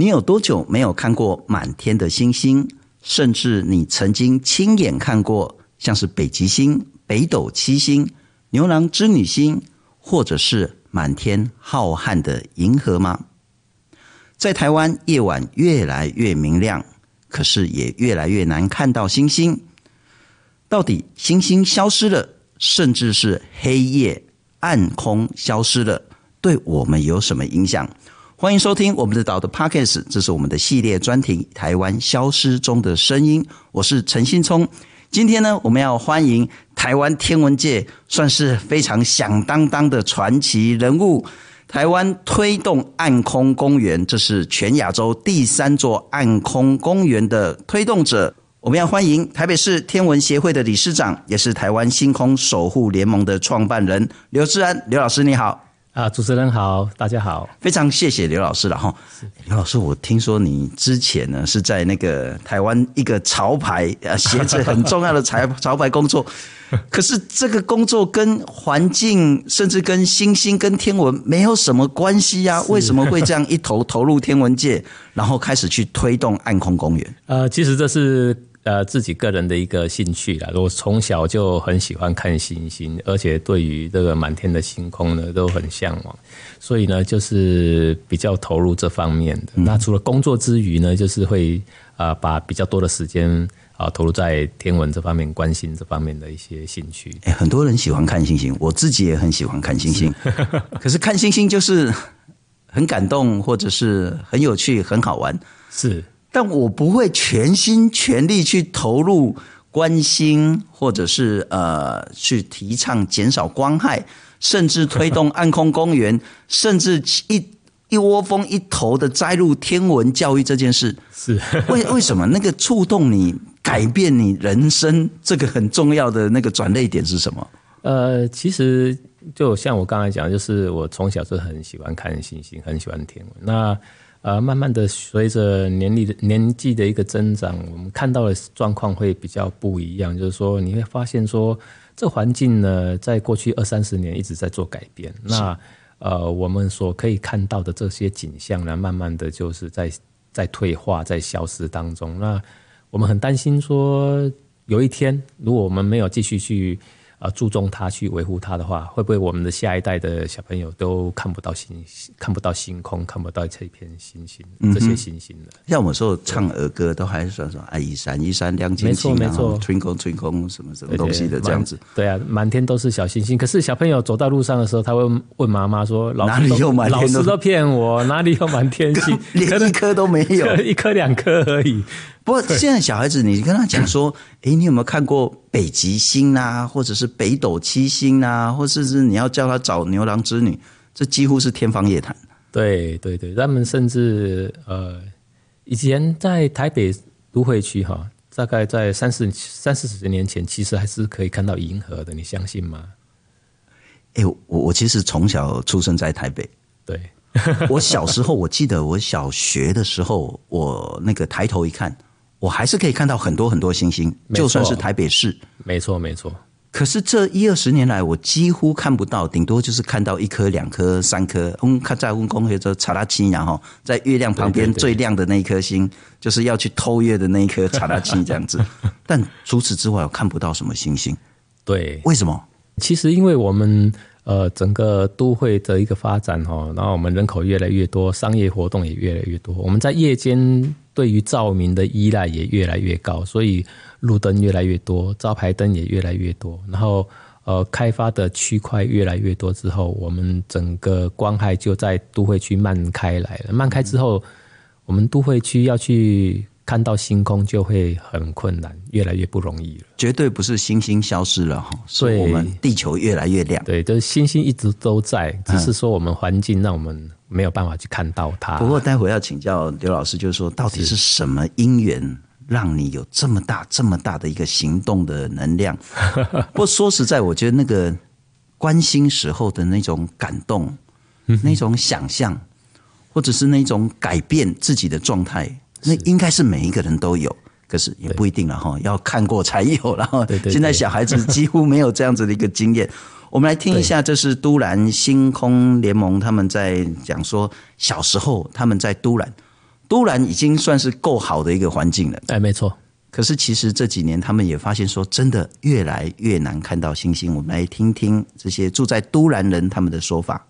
你有多久没有看过满天的星星？甚至你曾经亲眼看过像是北极星、北斗七星、牛郎织女星，或者是满天浩瀚的银河吗？在台湾，夜晚越来越明亮，可是也越来越难看到星星。到底星星消失了，甚至是黑夜暗空消失了，对我们有什么影响？欢迎收听我们的岛的 Podcast，这是我们的系列专题《台湾消失中的声音》。我是陈新聪。今天呢，我们要欢迎台湾天文界算是非常响当当的传奇人物——台湾推动暗空公园，这是全亚洲第三座暗空公园的推动者。我们要欢迎台北市天文协会的理事长，也是台湾星空守护联盟的创办人刘志安。刘老师，你好。啊，主持人好，大家好，非常谢谢刘老师了哈。刘老师，我听说你之前呢是在那个台湾一个潮牌呃鞋子很重要的 潮潮牌工作，可是这个工作跟环境甚至跟星星跟天文没有什么关系呀？为什么会这样一头投入天文界，然后开始去推动暗空公园？呃，其实这是。呃，自己个人的一个兴趣啦。我从小就很喜欢看星星，而且对于这个满天的星空呢，都很向往。所以呢，就是比较投入这方面的。嗯、那除了工作之余呢，就是会啊、呃，把比较多的时间啊、呃，投入在天文这方面，关心这方面的一些兴趣。哎，很多人喜欢看星星，我自己也很喜欢看星星。是 可是看星星就是很感动，或者是很有趣、很好玩。是。但我不会全心全力去投入关心，或者是呃去提倡减少光害，甚至推动暗空公园，甚至一一窝蜂一头的栽入天文教育这件事，是为 为什么那个触动你改变你人生这个很重要的那个转捩点是什么？呃，其实就像我刚才讲，就是我从小就很喜欢看星星，很喜欢天文。那呃，慢慢的随着年龄的年纪的一个增长，我们看到的状况会比较不一样。就是说，你会发现说，这环境呢，在过去二三十年一直在做改变。那呃，我们所可以看到的这些景象呢，慢慢的就是在在退化，在消失当中。那我们很担心说，有一天如果我们没有继续去。啊，注重它去维护它的话，会不会我们的下一代的小朋友都看不到星，看不到星空，看不到这片星星，这些星星的？像我们说唱儿歌，都还是说说啊，一闪一闪亮晶晶，没错没错，twinkle twinkle 什么什么东西的这样子。对啊，满天都是小星星。可是小朋友走到路上的时候，他会问妈妈说：“老哪里有满天？老师都骗我，哪里有满天星？连一颗都没有，一颗两颗而已。”不过现在小孩子，你跟他讲说，诶，你有没有看过北极星啊，或者是北斗七星啊，或者是你要叫他找牛郎织女，这几乎是天方夜谭。对对对，他们甚至呃，以前在台北都会区哈，大概在三四三四十年前，其实还是可以看到银河的，你相信吗？诶，我我其实从小出生在台北，对，我小时候我记得我小学的时候，我那个抬头一看。我还是可以看到很多很多星星，就算是台北市，没错没错。可是这一二十年来，我几乎看不到，顶多就是看到一颗、两颗、三颗。嗯，看在温公会说查拉奇然后在月亮旁边最亮的那一颗星，就是要去偷月的那一颗查拉奇这样子。但除此之外，我看不到什么星星。对，为什么？其实因为我们呃整个都会的一个发展哈，然后我们人口越来越多，商业活动也越来越多，我们在夜间。对于照明的依赖也越来越高，所以路灯越来越多，招牌灯也越来越多。然后，呃，开发的区块越来越多之后，我们整个光害就在都会区慢开来了。慢开之后，我们都会区要去看到星空就会很困难，越来越不容易了。绝对不是星星消失了哈，所以我们地球越来越亮。对，就是星星一直都在，只是说我们环境让我们。没有办法去看到它。不过待会要请教刘老师，就是说，到底是什么因缘让你有这么大、这么大的一个行动的能量？不过说实在，我觉得那个关心时候的那种感动、那种想象，或者是那种改变自己的状态，那应该是每一个人都有，可是也不一定了哈，要看过才有。然后现在小孩子几乎没有这样子的一个经验。我们来听一下，这是都兰星空联盟他们在讲说，小时候他们在都兰都兰已经算是够好的一个环境了。哎，没错。可是其实这几年他们也发现说，真的越来越难看到星星。我们来听听这些住在都兰人他们的说法。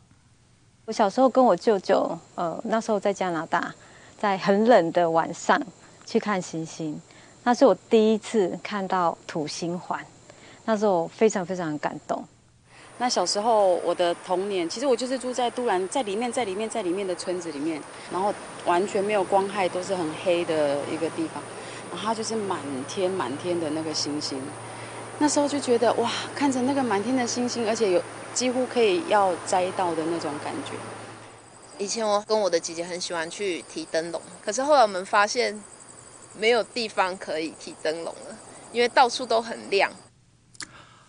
我小时候跟我舅舅，呃，那时候在加拿大，在很冷的晚上去看星星，那是我第一次看到土星环，那时候我非常非常感动。那小时候我的童年，其实我就是住在都兰，在里面，在里面，在里面的村子里面，然后完全没有光害，都是很黑的一个地方。然后它就是满天满天的那个星星，那时候就觉得哇，看着那个满天的星星，而且有几乎可以要摘到的那种感觉。以前我跟我的姐姐很喜欢去提灯笼，可是后来我们发现没有地方可以提灯笼了，因为到处都很亮。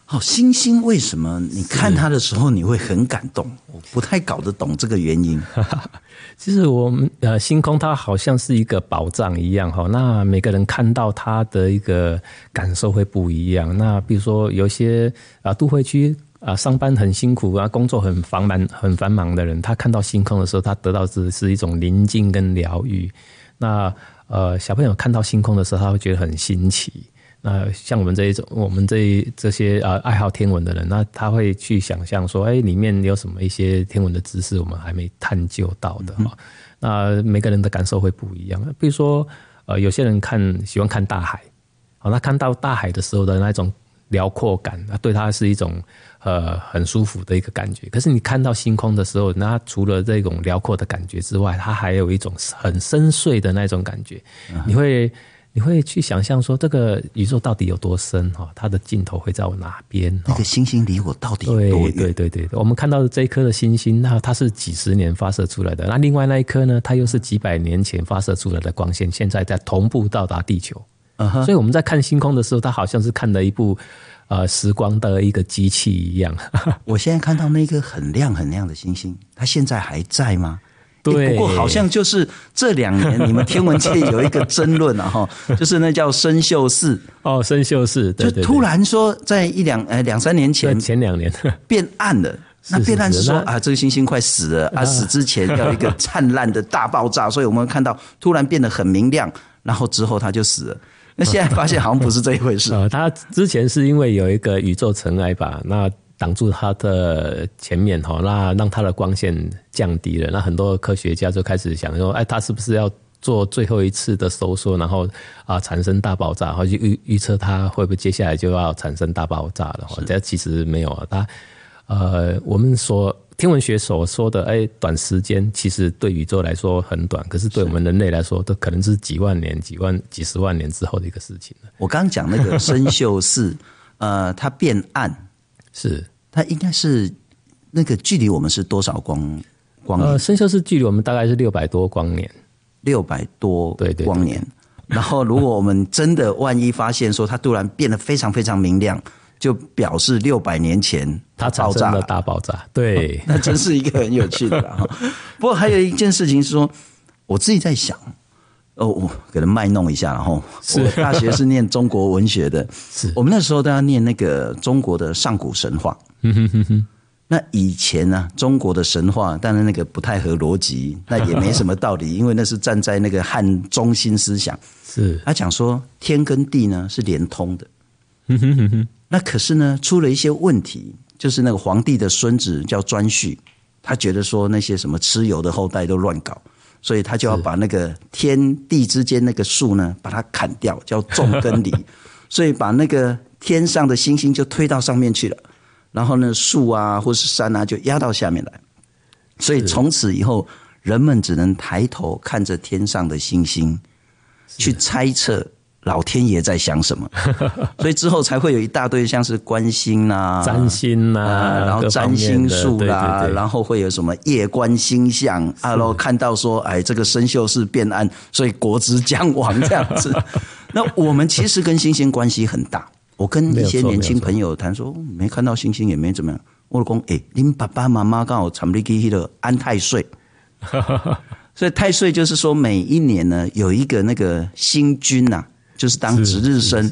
好，星星为什么你看它的时候你会很感动？我不太搞得懂这个原因。其实我们呃，星空它好像是一个宝藏一样哈。那每个人看到它的一个感受会不一样。那比如说有些啊，都会区啊，上班很辛苦啊，工作很繁忙很繁忙的人，他看到星空的时候，他得到的是一种宁静跟疗愈。那呃，小朋友看到星空的时候，他会觉得很新奇。那像我们这一种，我们这这些呃爱好天文的人，那他会去想象说，哎，里面有什么一些天文的知识，我们还没探究到的哈。那每个人的感受会不一样。比如说，呃，有些人看喜欢看大海，好，那看到大海的时候的那种辽阔感，那对他是一种呃很舒服的一个感觉。可是你看到星空的时候，那除了这种辽阔的感觉之外，它还有一种很深邃的那种感觉，你会。你会去想象说，这个宇宙到底有多深哈？它的尽头会在我哪边？那个星星离我到底有多远？对对对对，我们看到的这一颗的星星，那它是几十年发射出来的，那另外那一颗呢？它又是几百年前发射出来的光线，现在在同步到达地球。Uh. 所以我们在看星空的时候，它好像是看了一部呃时光的一个机器一样。我现在看到那颗很亮很亮的星星，它现在还在吗？对，不过好像就是这两年，你们天文界有一个争论啊，哈，就是那叫生锈四哦，生锈四，对对对，就突然说在一两呃两三年前，前两年 变暗了，那变暗是说啊，这个星星快死了啊，死之前要一个灿烂的大爆炸，所以我们看到突然变得很明亮，然后之后它就死了。那现在发现好像不是这一回事，呃，它之前是因为有一个宇宙尘埃吧，那。挡住它的前面哈，那让它的光线降低了。那很多科学家就开始想说，哎，它是不是要做最后一次的收缩，然后啊产生大爆炸，然后就预预测它会不会接下来就要产生大爆炸了？是这其实没有啊，它呃，我们说天文学所说的，哎，短时间其实对宇宙来说很短，可是对我们人类来说，都可能是几万年、几万、几十万年之后的一个事情。我刚刚讲那个参宿四，呃，它变暗。是，它应该是那个距离我们是多少光光年？呃，参宿四距离我们大概是六百多光年，六百多对对光年。然后，如果我们真的万一发现说它突然变得非常非常明亮，就表示六百年前它爆炸了大爆炸。对，哦，那真是一个很有趣的 哈。不过还有一件事情是说，我自己在想。哦，我给他卖弄一下，然后我大学是念中国文学的，是我们那时候都要念那个中国的上古神话。那以前呢，中国的神话，当然那个不太合逻辑，那也没什么道理，因为那是站在那个汉中心思想。是他讲说天跟地呢是连通的。那可是呢，出了一些问题，就是那个皇帝的孙子叫颛顼，他觉得说那些什么蚩尤的后代都乱搞。所以他就要把那个天地之间那个树呢，把它砍掉，叫纵根离。所以把那个天上的星星就推到上面去了，然后呢，树啊或是山啊就压到下面来。所以从此以后，人们只能抬头看着天上的星星，去猜测。老天爷在想什么？所以之后才会有一大堆像是观星啊、占星啊，然后占星术啦，然后会有什么夜观星象啊，然后看到说，哎，这个参宿是变暗，所以国之将亡这样子。那我们其实跟星星关系很大。我跟一些年轻朋友谈说，没看到星星也没怎么样。我讲，哎，您爸爸妈妈刚好参历去的安太岁，所以太岁就是说每一年呢有一个那个星君呐。就是当值日生，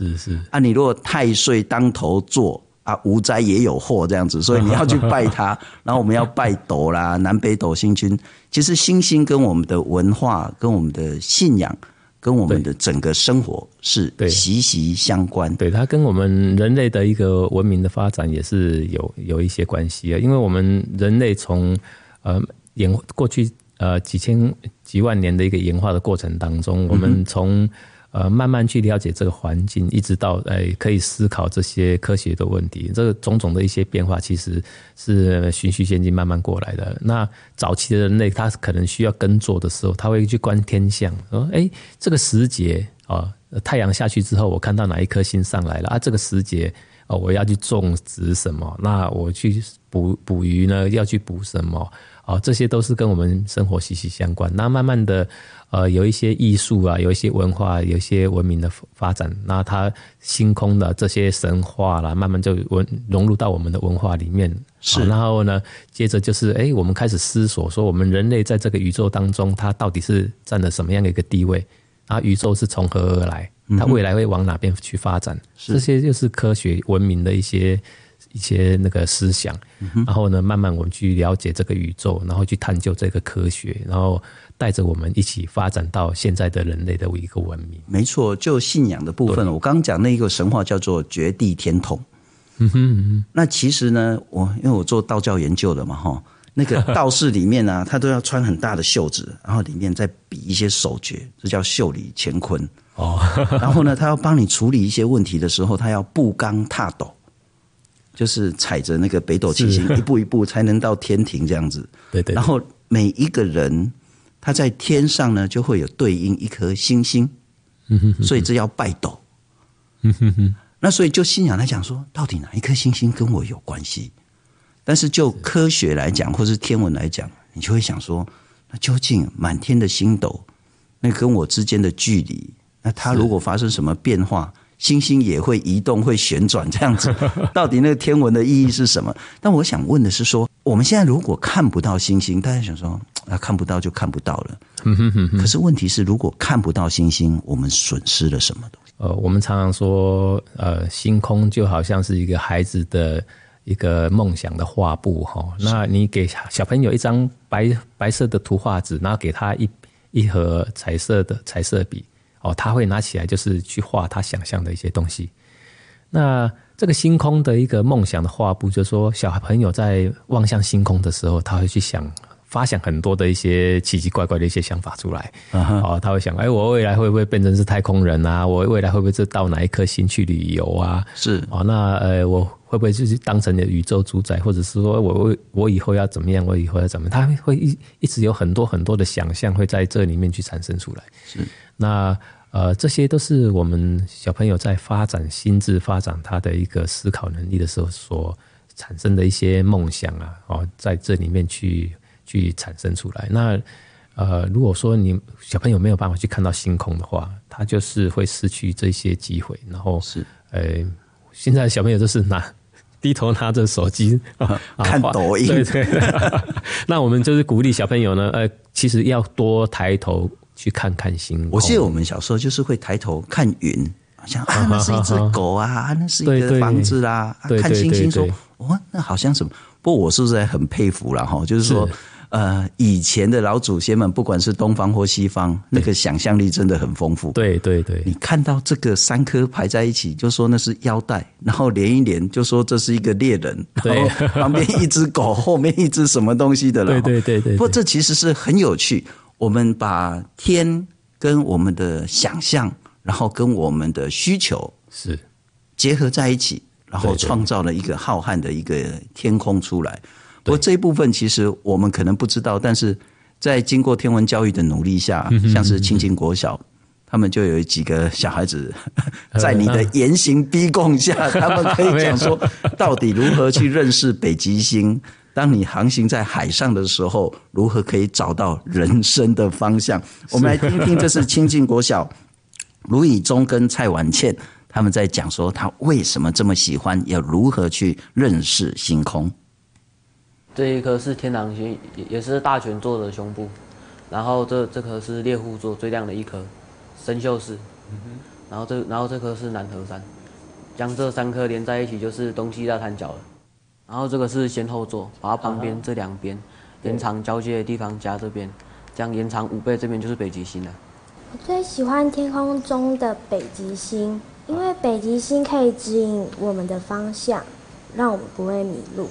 啊，你如果太岁当头坐啊，无灾也有祸这样子，所以你要去拜他。然后我们要拜斗啦，南北斗星君。其实星星跟我们的文化、跟我们的信仰、跟我们的整个生活是息息相关。对，它跟我们人类的一个文明的发展也是有有一些关系啊。因为我们人类从呃演过去呃几千几万年的一个演化的过程当中，我们从呃，慢慢去了解这个环境，一直到哎，可以思考这些科学的问题。这个种种的一些变化，其实是循序渐进慢慢过来的。那早期的人类，他可能需要耕作的时候，他会去观天象，说：“哎，这个时节啊，太阳下去之后，我看到哪一颗星上来了啊？这个时节哦，我要去种植什么？那我去捕捕鱼呢，要去捕什么？哦，这些都是跟我们生活息息相关。那慢慢的。”呃，有一些艺术啊，有一些文化，有一些文明的发展，那它星空的这些神话啦，慢慢就文融入到我们的文化里面。是，然后呢，接着就是，哎，我们开始思索说，我们人类在这个宇宙当中，它到底是占了什么样的一个地位？啊，宇宙是从何而来？它未来会往哪边去发展？嗯、这些就是科学文明的一些一些那个思想。嗯、然后呢，慢慢我们去了解这个宇宙，然后去探究这个科学，然后。带着我们一起发展到现在的人类的一个文明。没错，就信仰的部分，我刚刚讲那一个神话叫做绝地天童。嗯哼嗯哼。那其实呢，我因为我做道教研究的嘛，哈，那个道士里面呢、啊，他都要穿很大的袖子，然后里面再比一些手诀，这叫袖里乾坤。哦。然后呢，他要帮你处理一些问题的时候，他要步罡踏斗，就是踩着那个北斗七星，一步一步才能到天庭这样子。对，对对。然后每一个人。他在天上呢，就会有对应一颗星星，所以这要拜斗。那所以就信仰来讲说，到底哪一颗星星跟我有关系？但是就科学来讲，或是天文来讲，你就会想说，那究竟满天的星斗，那跟我之间的距离，那它如果发生什么变化？星星也会移动，会旋转，这样子，到底那个天文的意义是什么？但我想问的是说，我们现在如果看不到星星，大家想说啊，看不到就看不到了。可是问题是，如果看不到星星，我们损失了什么东西？呃，我们常常说，呃，星空就好像是一个孩子的一个梦想的画布哈。那你给小朋友一张白白色的图画纸，然后给他一一盒彩色的彩色笔。哦，他会拿起来，就是去画他想象的一些东西。那这个星空的一个梦想的画布，就是说小朋友在望向星空的时候，他会去想，发想很多的一些奇奇怪怪的一些想法出来。哦，他会想，哎，我未来会不会变成是太空人啊？我未来会不会是到哪一颗星去旅游啊？是哦，那呃，我会不会就是当成你的宇宙主宰，或者是说我我以后要怎么样？我以后要怎么样？他会一一直有很多很多的想象会在这里面去产生出来。是。那呃，这些都是我们小朋友在发展心智、发展他的一个思考能力的时候所产生的一些梦想啊，哦，在这里面去去产生出来。那呃，如果说你小朋友没有办法去看到星空的话，他就是会失去这些机会。然后是呃，现在小朋友都是拿低头拿着手机 看抖音，对对。那我们就是鼓励小朋友呢，呃，其实要多抬头。去看看星空。我记得我们小时候就是会抬头看云，好像啊，那是一只狗啊，那是一个房子啦。看星星说，哦，那好像什么？不过我是不是很佩服了哈？就是说，呃，以前的老祖先们，不管是东方或西方，那个想象力真的很丰富。对对对，你看到这个三颗排在一起，就说那是腰带，然后连一连，就说这是一个猎人，然后旁边一只狗，后面一只什么东西的了。对对对对。不过这其实是很有趣。我们把天跟我们的想象，然后跟我们的需求是结合在一起，然后创造了一个浩瀚的一个天空出来。不过这一部分其实我们可能不知道，但是在经过天文教育的努力下，像是清境国小，他们就有几个小孩子 在你的严刑逼供下，他们可以讲说到底如何去认识北极星。当你航行在海上的时候，如何可以找到人生的方向？我们来听听，这是清境国小 卢以忠跟蔡婉倩他们在讲说，他为什么这么喜欢，要如何去认识星空。这一颗是天狼星，也也是大权座的胸部，然后这这颗是猎户座最亮的一颗，生锈四。然后这然后这颗是南河山，将这三颗连在一起就是东西大三角了。然后这个是先后座，把它旁边这两边延长交接的地方加这边，这样延长五倍，这边就是北极星了。我最喜欢天空中的北极星，因为北极星可以指引我们的方向，让我们不会迷路。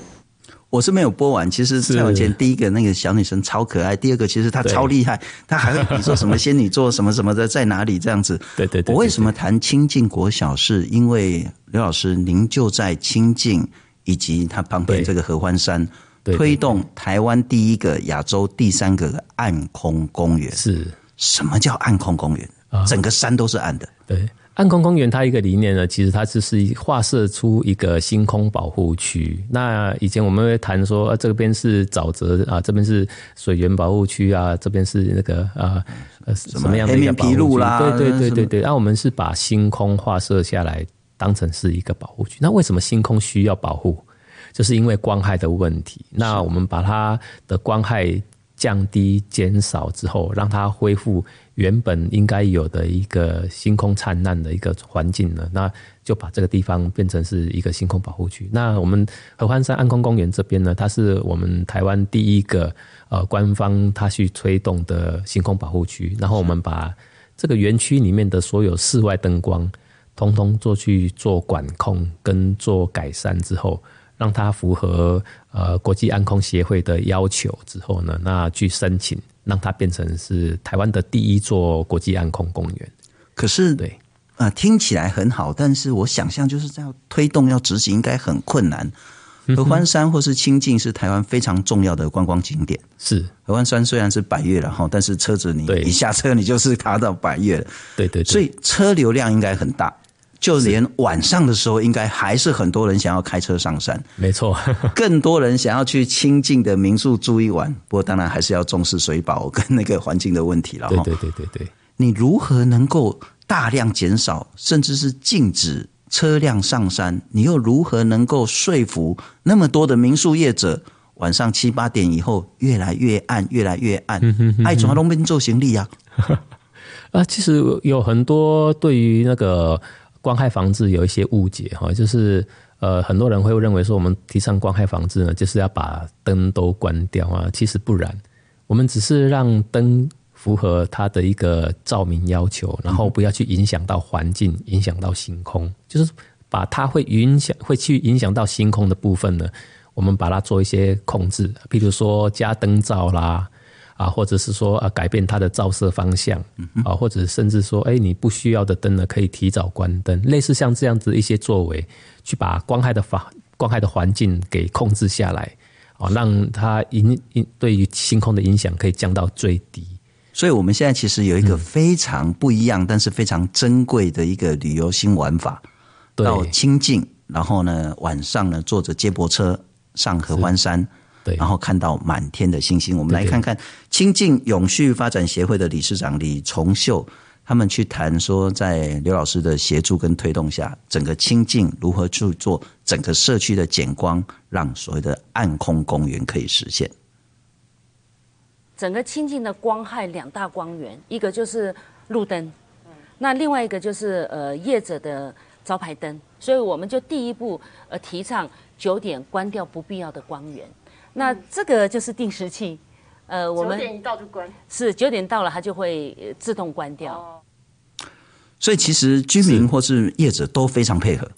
我是没有播完，其实蔡永健第一个那个小女生超可爱，第二个其实她超厉害，她还会比说什么仙女座什么什么的在哪里这样子。对对，对。我为什么谈清境国小？是因为刘老师您就在清境以及它旁边这个合欢山，推动台湾第一个、亚洲第三个暗空公园。是。什么叫暗空公园？整个山都是暗的。对。暗空公园它一个理念呢，其实它就是划设出一个星空保护区。那以前我们会谈说，啊，这边是沼泽啊，这边是水源保护区啊，这边是那个啊，什么样的一个保护区？对对对对对。那我们是把星空划设下来，当成是一个保护区。那为什么星空需要保护？就是因为光害的问题。那我们把它的光害降低、减少之后，让它恢复。原本应该有的一个星空灿烂的一个环境呢，那就把这个地方变成是一个星空保护区。那我们合欢山暗空公园这边呢，它是我们台湾第一个呃官方它去推动的星空保护区。然后我们把这个园区里面的所有室外灯光，通通做去做管控跟做改善之后，让它符合呃国际暗空协会的要求之后呢，那去申请。让它变成是台湾的第一座国际暗空公园。可是，对，啊、呃，听起来很好，但是我想象就是这样推动要执行应该很困难。合欢山或是清境是台湾非常重要的观光景点。是合欢山虽然是百越了哈，但是车子你一下车你就是爬到百越了。对对，对，所以车流量应该很大。就连晚上的时候，应该还是很多人想要开车上山。没错，更多人想要去清静的民宿住一晚。不过，当然还是要重视水保 跟那个环境的问题了。对对对对对，你如何能够大量减少，甚至是禁止车辆上山？你又如何能够说服那么多的民宿业者，晚上七八点以后越来越暗，越来越暗？爱从龙边做行李啊！啊，其实有很多对于那个。光害防治有一些误解哈，就是呃，很多人会认为说，我们提倡光害防治呢，就是要把灯都关掉啊。其实不然，我们只是让灯符合它的一个照明要求，然后不要去影响到环境，影响到星空，就是把它会影响、会去影响到星空的部分呢，我们把它做一些控制，譬如说加灯罩啦。啊，或者是说啊，改变它的照射方向，啊，或者甚至说，哎，你不需要的灯呢，可以提早关灯，类似像这样子一些作为，去把光害的法光害的环境给控制下来，啊，让它影影对于星空的影响可以降到最低。所以，我们现在其实有一个非常不一样，嗯、但是非常珍贵的一个旅游新玩法，到清境，然后呢，晚上呢，坐着接驳车上合欢山。然后看到满天的星星，我们来看看清境永续发展协会的理事长李崇秀，他们去谈说，在刘老师的协助跟推动下，整个清境如何去做整个社区的减光，让所谓的暗空公园可以实现。整个清境的光害两大光源，一个就是路灯，那另外一个就是呃业者的招牌灯，所以我们就第一步呃提倡九点关掉不必要的光源。那这个就是定时器，呃，我们九点一到就关，是九点到了，它就会自动关掉。所以其实居民或是业者都非常配合。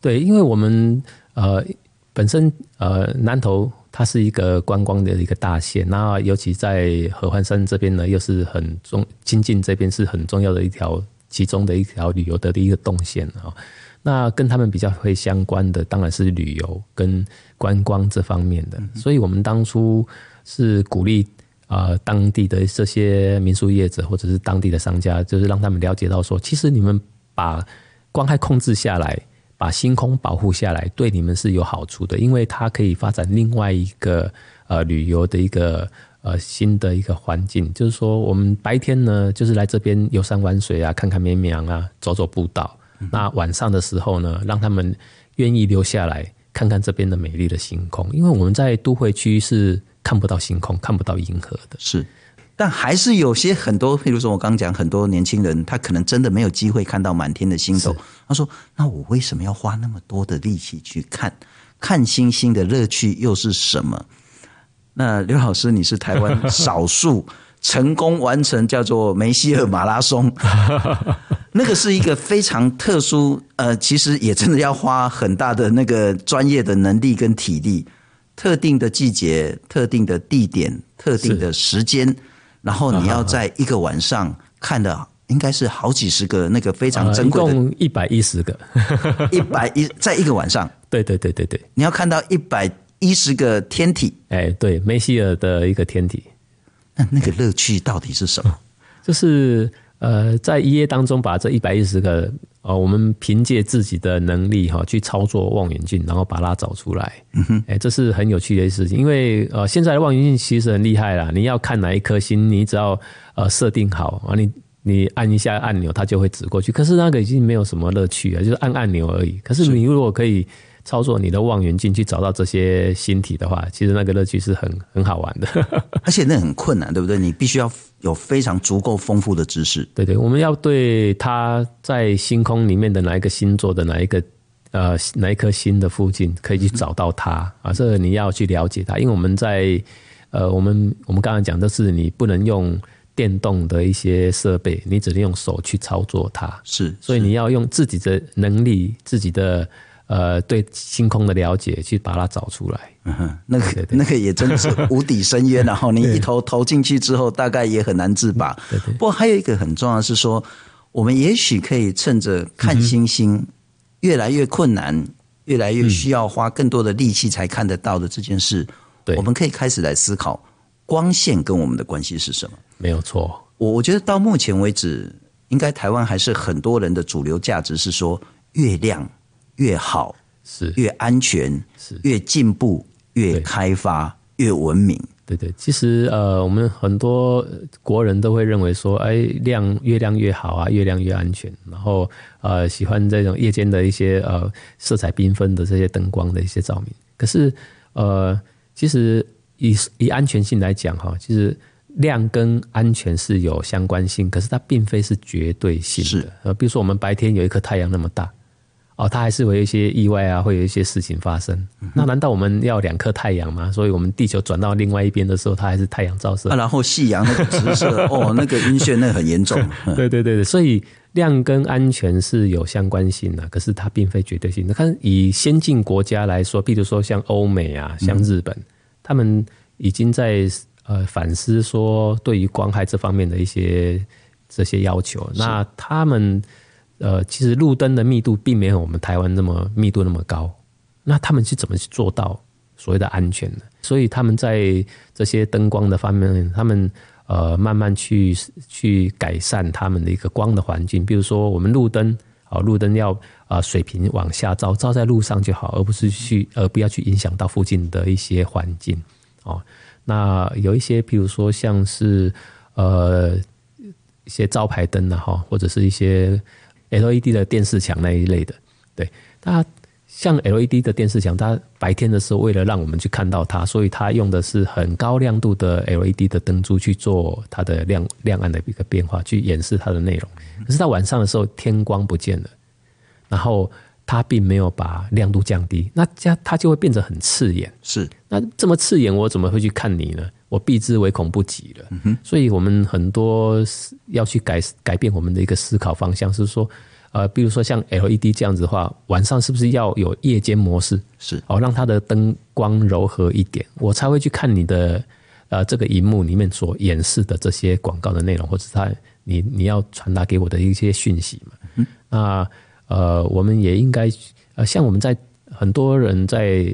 对，因为我们呃本身呃南投它是一个观光的一个大县，那尤其在合欢山这边呢，又是很重，亲近这边是很重要的一条其中的一条旅游的一个动线啊。那跟他们比较会相关的，当然是旅游跟观光这方面的。所以我们当初是鼓励啊、呃，当地的这些民宿业者或者是当地的商家，就是让他们了解到说，其实你们把光害控制下来，把星空保护下来，对你们是有好处的，因为它可以发展另外一个呃旅游的一个呃新的一个环境。就是说，我们白天呢，就是来这边游山玩水啊，看看绵羊啊，走走步道。那晚上的时候呢，让他们愿意留下来看看这边的美丽的星空，因为我们在都会区是看不到星空、看不到银河的。是，但还是有些很多，譬如说我刚讲很多年轻人，他可能真的没有机会看到满天的星斗。他说：“那我为什么要花那么多的力气去看？看星星的乐趣又是什么？”那刘老师，你是台湾少数成功完成叫做梅西尔马拉松，那个是一个非常特殊，呃，其实也真的要花很大的那个专业的能力跟体力，特定的季节、特定的地点、特定的时间，然后你要在一个晚上看的，应该是好几十个那个非常珍贵的，呃、一共一百一十个，一百一在一个晚上，对对对对对，你要看到一百。一十个天体，哎，对，梅西尔的一个天体，那那个乐趣到底是什么？就是呃，在一夜当中把这一百一十个，呃，我们凭借自己的能力哈，去操作望远镜，然后把它找出来。嗯哼，哎，这是很有趣的事情，因为呃，现在的望远镜其实很厉害啦，你要看哪一颗星，你只要呃设定好啊，你你按一下按钮，它就会指过去。可是那个已经没有什么乐趣了，就是按按钮而已。可是你如果可以。操作你的望远镜去找到这些星体的话，其实那个乐趣是很很好玩的，而且那很困难，对不对？你必须要有非常足够丰富的知识。对对，我们要对它在星空里面的哪一个星座的哪一个呃哪一颗星的附近可以去找到它、嗯、啊，这个你要去了解它，因为我们在呃我们我们刚刚讲的是你不能用电动的一些设备，你只能用手去操作它，是，所以你要用自己的能力，自己的。呃，对星空的了解，去把它找出来。嗯哼，那个那个也真的是无底深渊。然后你一头投进去之后，大概也很难自拔。对对对，不过还有一个很重要的是说，我们也许可以趁着看星星越来越困难，嗯、越来越需要花更多的力气才看得到的这件事，对，我们可以开始来思考光线跟我们的关系是什么。没有错，我我觉得到目前为止，应该台湾还是很多人的主流价值是说月亮。越好是越安全，是越进步越开发越文明。对对，其实呃，我们很多国人都会认为说，哎，亮越亮越好啊，越亮越安全。然后呃，喜欢这种夜间的一些呃色彩缤纷的这些灯光的一些照明。可是呃，其实以以安全性来讲哈，其实亮跟安全是有相关性，可是它并非是绝对性的。是呃，比如说我们白天有一颗太阳那么大。哦，它还是会有一些意外啊，会有一些事情发生。嗯、那难道我们要两颗太阳吗？所以我们地球转到另外一边的时候，它还是太阳照射。啊、然后夕阳那个直射，哦，那个晕眩，那个很严重。对对对对，所以亮跟安全是有相关性的，可是它并非绝对性的。看以先进国家来说，比如说像欧美啊，像日本，嗯、他们已经在呃反思说对于光害这方面的一些这些要求。那他们。呃，其实路灯的密度并没有我们台湾那么密度那么高，那他们是怎么去做到所谓的安全的？所以他们在这些灯光的方面，他们呃慢慢去去改善他们的一个光的环境。比如说，我们路灯啊，路灯要啊水平往下照，照在路上就好，而不是去而不要去影响到附近的一些环境哦。那有一些，比如说像是呃一些招牌灯啊，哈，或者是一些。LED 的电视墙那一类的，对，它像 LED 的电视墙，它白天的时候为了让我们去看到它，所以它用的是很高亮度的 LED 的灯珠去做它的亮亮暗的一个变化，去演示它的内容。可是到晚上的时候，天光不见了，然后它并没有把亮度降低，那这样它就会变得很刺眼。是，那这么刺眼，我怎么会去看你呢？我避之唯恐不及了，所以我们很多要去改改变我们的一个思考方向，是说，呃，比如说像 LED 这样子的话，晚上是不是要有夜间模式？是，哦，让它的灯光柔和一点，我才会去看你的呃这个荧幕里面所演示的这些广告的内容，或者是它你你要传达给我的一些讯息嘛。嗯，那呃，我们也应该呃，像我们在很多人在。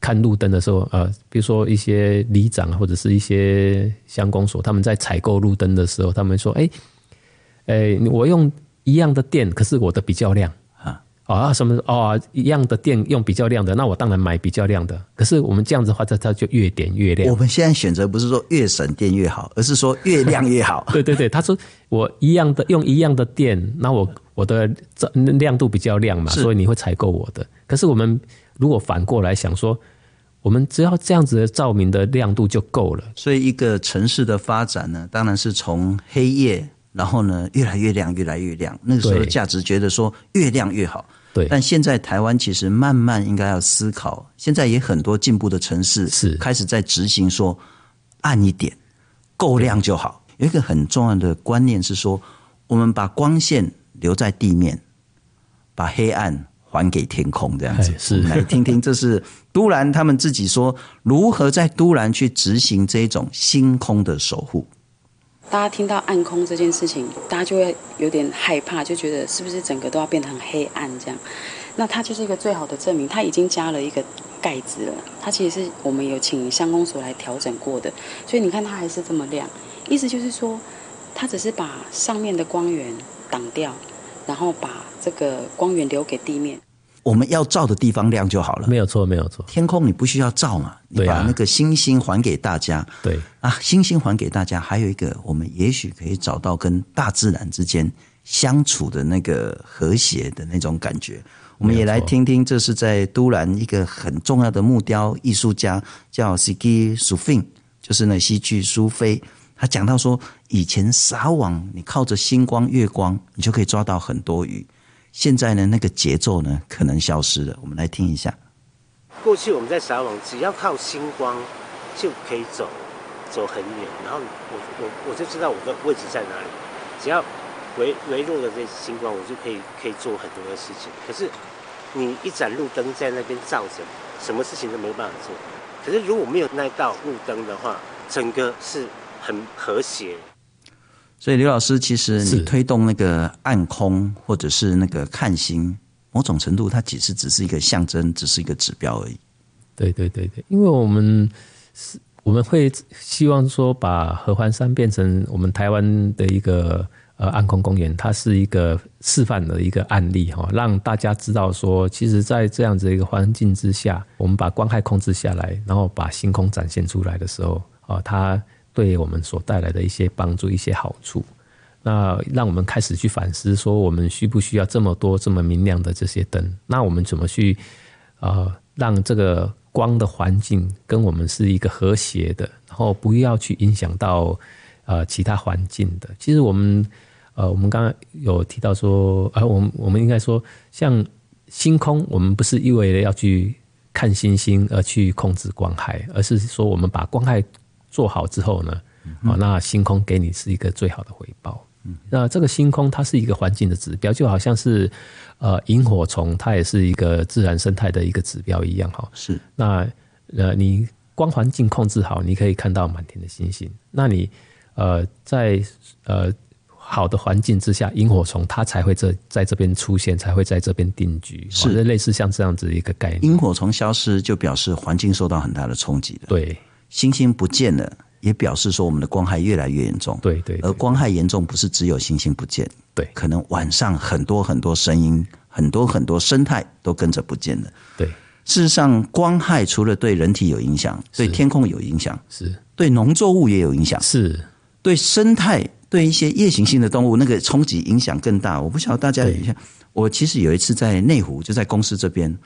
看路灯的时候，呃，比如说一些里长或者是一些乡公所，他们在采购路灯的时候，他们说：“哎，哎，我用一样的电，可是我的比较亮啊啊什么哦，一样的电用比较亮的，那我当然买比较亮的。可是我们这样子的话，它它就越点越亮。我们现在选择不是说越省电越好，而是说越亮越好。对对对，他说我一样的用一样的电，那我我的这亮度比较亮嘛，所以你会采购我的。可是我们。如果反过来想说，我们只要这样子的照明的亮度就够了。所以一个城市的发展呢，当然是从黑夜，然后呢越来越亮，越来越亮。那个时候的价值觉得说越亮越好。对。但现在台湾其实慢慢应该要思考，现在也很多进步的城市是开始在执行说暗一点，够亮就好。有一个很重要的观念是说，我们把光线留在地面，把黑暗还给天空，这样子。是，来听听，这是都兰他们自己说如何在都兰去执行这种星空的守护。大家听到暗空这件事情，大家就会有点害怕，就觉得是不是整个都要变得很黑暗这样？那它就是一个最好的证明，它已经加了一个盖子了。它其实是我们有请相公所来调整过的，所以你看它还是这么亮。意思就是说，它只是把上面的光源挡掉，然后把这个光源留给地面。我们要照的地方亮就好了，没有错，没有错。天空你不需要照嘛，你把那个星星还给大家。对啊，星星还给大家，还有一个，我们也许可以找到跟大自然之间相处的那个和谐的那种感觉。我们也来听听，这是在都兰一个很重要的木雕艺术家叫 Sigi Sufin，就是那西剧苏菲。他讲到说，以前撒网，你靠着星光、月光，你就可以抓到很多鱼。现在呢，那个节奏呢，可能消失了。我们来听一下。过去我们在撒网，只要靠星光就可以走，走很远。然后我我我就知道我的位置在哪里，只要围围绕着这星光，我就可以可以做很多的事情。可是你一盏路灯在那边照着，什么事情都没办法做。可是如果没有那道路灯的话，整个是。很和谐，所以刘老师，其实你推动那个暗空或者是那个看星，某种程度它其实只是一个象征，只是一个指标而已。对对对对，因为我们是我们会希望说把合欢山变成我们台湾的一个呃暗空公园，它是一个示范的一个案例哈，让大家知道说，其实，在这样子一个环境之下，我们把光害控制下来，然后把星空展现出来的时候啊，它。对我们所带来的一些帮助、一些好处，那让我们开始去反思：说我们需不需要这么多、这么明亮的这些灯？那我们怎么去呃让这个光的环境跟我们是一个和谐的，然后不要去影响到呃其他环境的？其实我们呃我们刚刚有提到说，呃我们我们应该说，像星空，我们不是因为要去看星星而去控制光害，而是说我们把光害。做好之后呢，啊，那星空给你是一个最好的回报。那这个星空它是一个环境的指标，就好像是呃萤火虫，它也是一个自然生态的一个指标一样哈。是。那呃，你光环境控制好，你可以看到满天的星星。那你呃在呃好的环境之下，萤火虫它才会这在这边出现，才会在这边定居。是类似像这样子一个概念。萤火虫消失，就表示环境受到很大的冲击的。对。星星不见了，也表示说我们的光害越来越严重。对对，对，而光害严重不是只有星星不见，对，可能晚上很多很多声音，很多很多生态都跟着不见了。对，事实上，光害除了对人体有影响，对天空有影响，是对农作物也有影响，是对生态，对一些夜行性的动物，那个冲击影响更大。我不晓得大家有印象，我其实有一次在内湖，就在公司这边，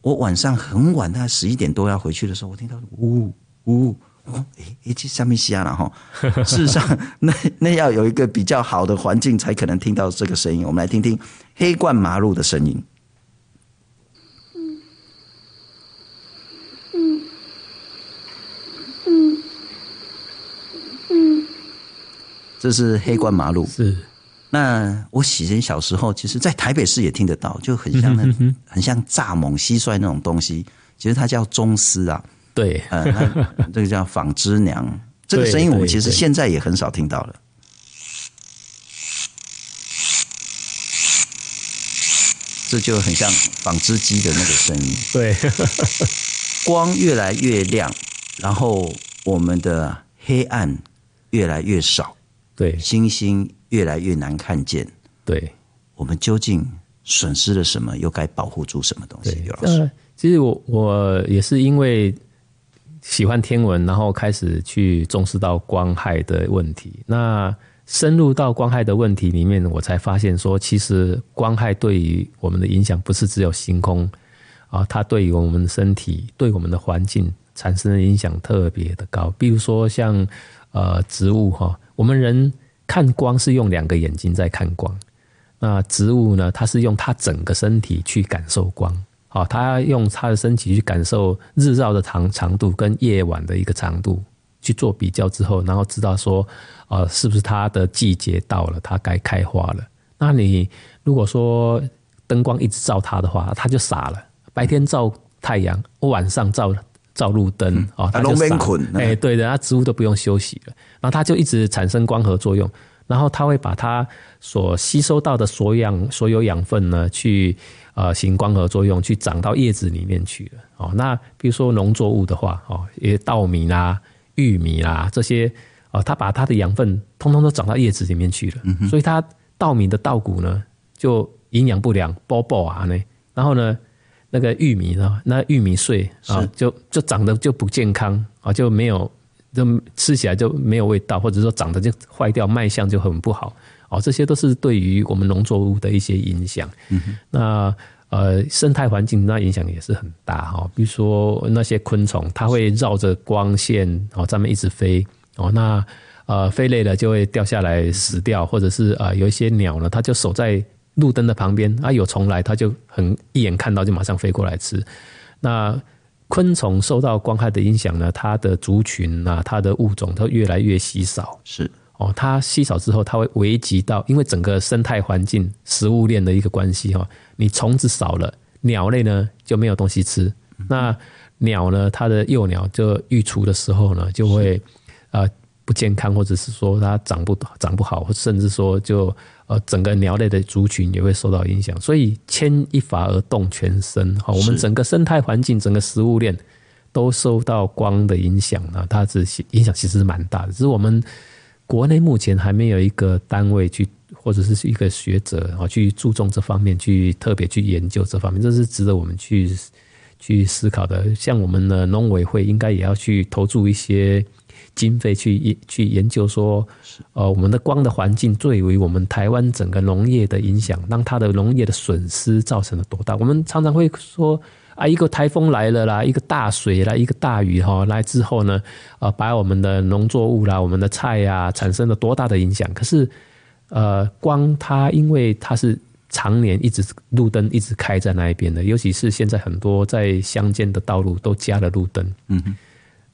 我晚上很晚，大概十一点多要回去的时候，我听到呜。呜，哦，诶，这下面瞎了哈。事实上，那那要有一个比较好的环境，才可能听到这个声音。我们来听听黑冠麻鹭的声音。嗯嗯嗯嗯，这是黑冠麻鹭。是。那我以前小时候，其实，在台北市也听得到，就很像那，很像蚱蜢、蟋蟀那种东西。其实它叫螽斯啊。对，呃，这个叫纺织娘，这个声音我们其实现在也很少听到了。这就很像纺织机的那个声音。对，光越来越亮，然后我们的黑暗越来越少。对，星星越来越难看见。对，我们究竟损失了什么？又该保护住什么东西？刘老师，呃，其实我我也是因为。喜欢天文，然后开始去重视到光害的问题。那深入到光害的问题里面，我才发现说，其实光害对于我们的影响不是只有星空啊，它对于我们的身体、对我们的环境产生的影响特别的高。比如说像呃植物哈，我们人看光是用两个眼睛在看光，那植物呢，它是用它整个身体去感受光。好，它用他的身体去感受日照的长长度跟夜晚的一个长度去做比较之后，然后知道说，呃，是不是它的季节到了，它该开花了。那你如果说灯光一直照它的话，它就傻了。白天照太阳，晚上照照路灯啊，它就傻。哎，对的，那植物都不用休息了，然后它就一直产生光合作用，然后它会把它所吸收到的所养所有养分呢，去呃行光合作用，去长到叶子里面去了。哦，那比如说农作物的话，哦，一些稻米啦、玉米啦这些，哦，它把它的养分通通都长到叶子里面去了，嗯、所以它稻米的稻谷呢就营养不良，包包啊呢，然后呢。那个玉米呢？那玉米穗啊，就就长得就不健康啊，就没有，就吃起来就没有味道，或者说长得就坏掉，卖相就很不好哦。这些都是对于我们农作物的一些影响。嗯、那呃，生态环境那影响也是很大哈。比如说那些昆虫，它会绕着光线哦，在那一直飞哦。那呃，飞累了就会掉下来死掉，或者是啊、呃，有一些鸟呢，它就守在。路灯的旁边啊，有虫来，它就很一眼看到就马上飞过来吃。那昆虫受到光害的影响呢，它的族群啊，它的物种都越来越稀少。是哦，它稀少之后，它会危及到，因为整个生态环境、食物链的一个关系哈。你虫子少了，鸟类呢就没有东西吃。那鸟呢，它的幼鸟就育雏的时候呢，就会呃不健康，或者是说它长不长不好，甚至说就。呃，整个鸟类的族群也会受到影响，所以牵一发而动全身。哈，我们整个生态环境、整个食物链都受到光的影响呢。它是影响其实是蛮大的，只是我们国内目前还没有一个单位去，或者是一个学者啊，去注重这方面，去特别去研究这方面，这是值得我们去去思考的。像我们的农委会，应该也要去投注一些。经费去研去研究说，呃，我们的光的环境对于我们台湾整个农业的影响，让它的农业的损失造成了多大？我们常常会说啊，一个台风来了啦，一个大水啦，一个大雨哈来之后呢，呃，把我们的农作物啦、我们的菜呀产生了多大的影响？可是，呃，光它因为它是常年一直路灯一直开在那一边的，尤其是现在很多在乡间的道路都加了路灯，嗯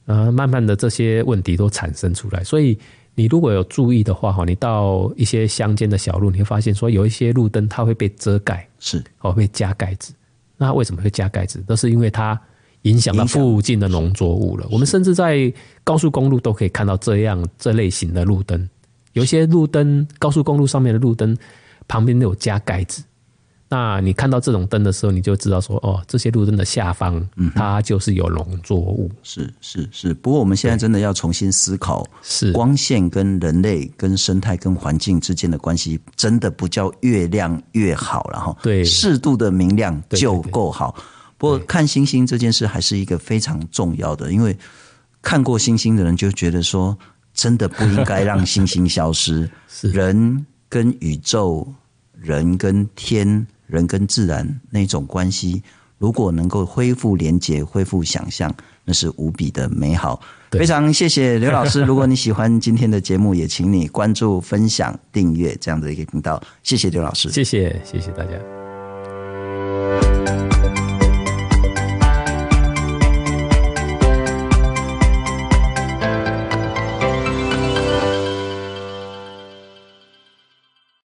哼。啊，慢慢的这些问题都产生出来，所以你如果有注意的话，哈，你到一些乡间的小路，你会发现说有一些路灯它会被遮盖，是哦，被加盖子。那为什么会加盖子？都是因为它影响到附近的农作物了。我们甚至在高速公路都可以看到这样这类型的路灯，有一些路灯，高速公路上面的路灯旁边都有加盖子。那你看到这种灯的时候，你就知道说，哦，这些路灯的下方，嗯它就是有农作物。嗯、是是是。不过我们现在真的要重新思考，是光线跟人类、跟生态、跟环境之间的关系，真的不叫越亮越好了哈。对，适度的明亮就够好。对对对。不过看星星这件事还是一个非常重要的，因为看过星星的人就觉得说，真的不应该让星星消失。是人跟宇宙，人跟天。人跟自然那种关系，如果能够恢复连接、恢复想象，那是无比的美好。非常谢谢刘老师。如果你喜欢今天的节目，也请你关注、分享、订阅这样的一个频道。谢谢刘老师，谢谢谢谢大家。